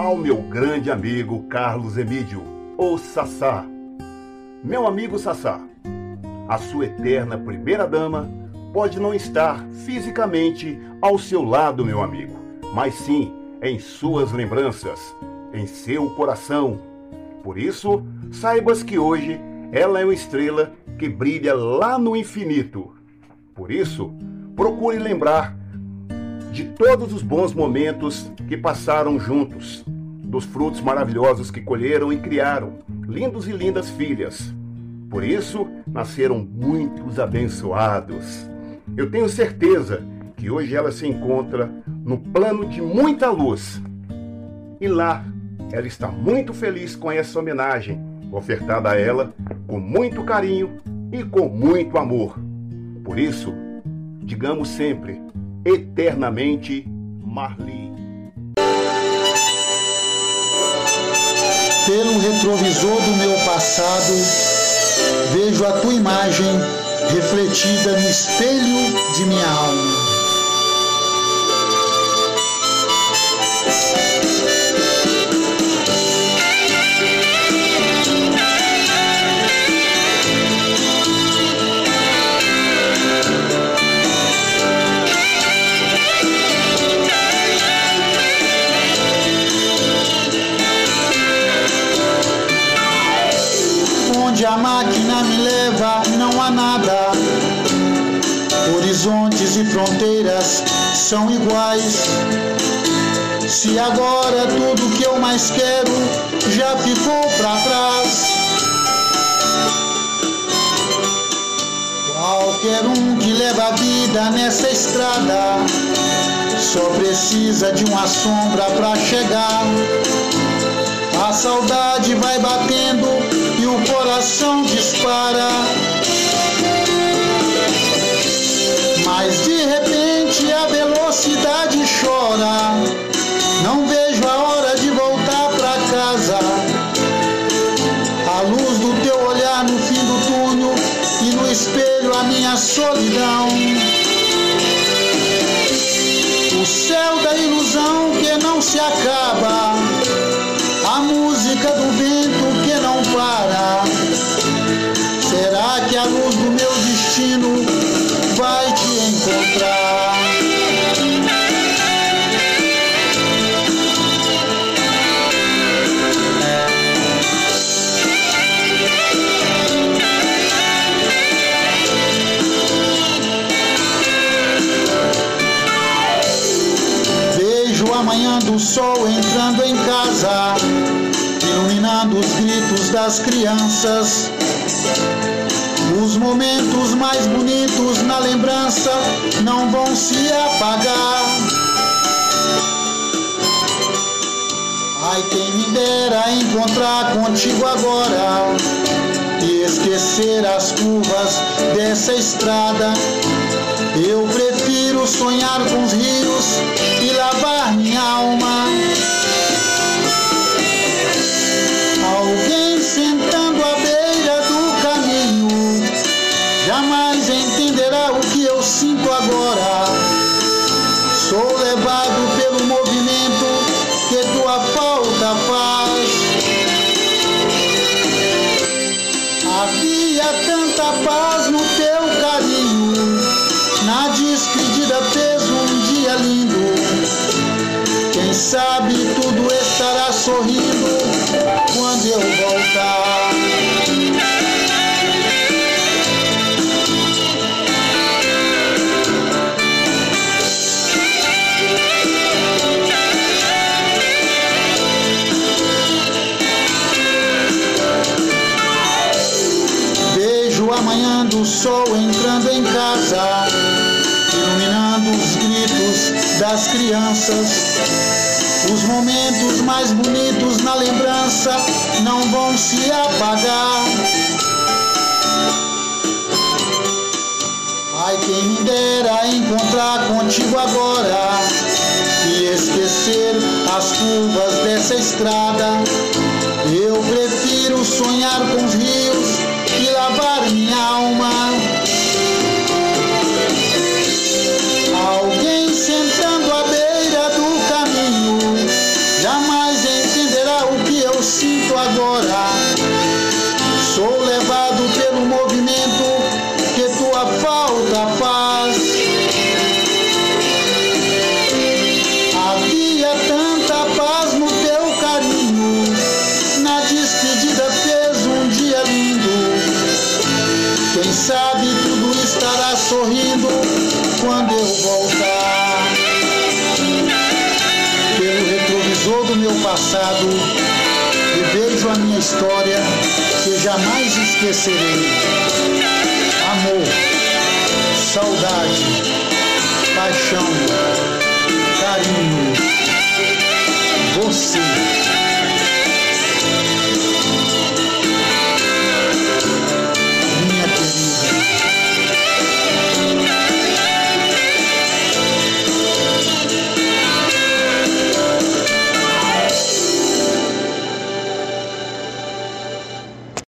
ao meu grande amigo Carlos Emídio, o Sassá. Meu amigo Sassá, a sua eterna primeira dama pode não estar fisicamente ao seu lado, meu amigo, mas sim em suas lembranças, em seu coração. Por isso, saibas que hoje ela é uma estrela que brilha lá no infinito. Por isso, procure lembrar de todos os bons momentos que passaram juntos, dos frutos maravilhosos que colheram e criaram, lindos e lindas filhas. Por isso, nasceram muitos abençoados. Eu tenho certeza que hoje ela se encontra no plano de muita luz. E lá, ela está muito feliz com essa homenagem ofertada a ela com muito carinho e com muito amor. Por isso, digamos sempre, eternamente Marli. Pelo retrovisor do meu passado, vejo a tua imagem refletida no espelho de minha alma. Máquina me leva, não há nada. Horizontes e fronteiras são iguais. Se agora tudo que eu mais quero já ficou pra trás. Qualquer um que leva a vida nessa estrada só precisa de uma sombra pra chegar. A saudade vai batendo e o coração dispara. Mas de repente a velocidade chora. Não vejo a hora de voltar pra casa. A luz do teu olhar no fim do túnel e no espelho a minha solidão. O céu da ilusão que não se acaba. Música do vento que não para. Será que a luz do meu destino vai te encontrar? Vejo a manhã do sol entrando em casa, iluminando os gritos das crianças. Os momentos mais bonitos na lembrança não vão se apagar. Ai, quem me dera encontrar contigo agora e esquecer as curvas dessa estrada. Eu prefiro sonhar com os rios e lavar minha alma. Jamais entenderá o que eu sinto agora. Sou levado pelo movimento que tua falta faz. Havia tanta paz no teu carinho. Na despedida fez um dia lindo. Quem sabe tudo estará sorrindo quando eu voltar. Vejo a manhã do sol entrando em casa, iluminando os gritos das crianças. Os momentos mais bonitos na lembrança não vão se apagar. Ai, quem me dera encontrar contigo agora e esquecer as curvas dessa estrada. Eu prefiro sonhar com os rios e lavar minha alma. sorrindo quando eu voltar. Pelo retrovisor do meu passado, e vejo a minha história que jamais esquecerei. Amor, saudade, paixão.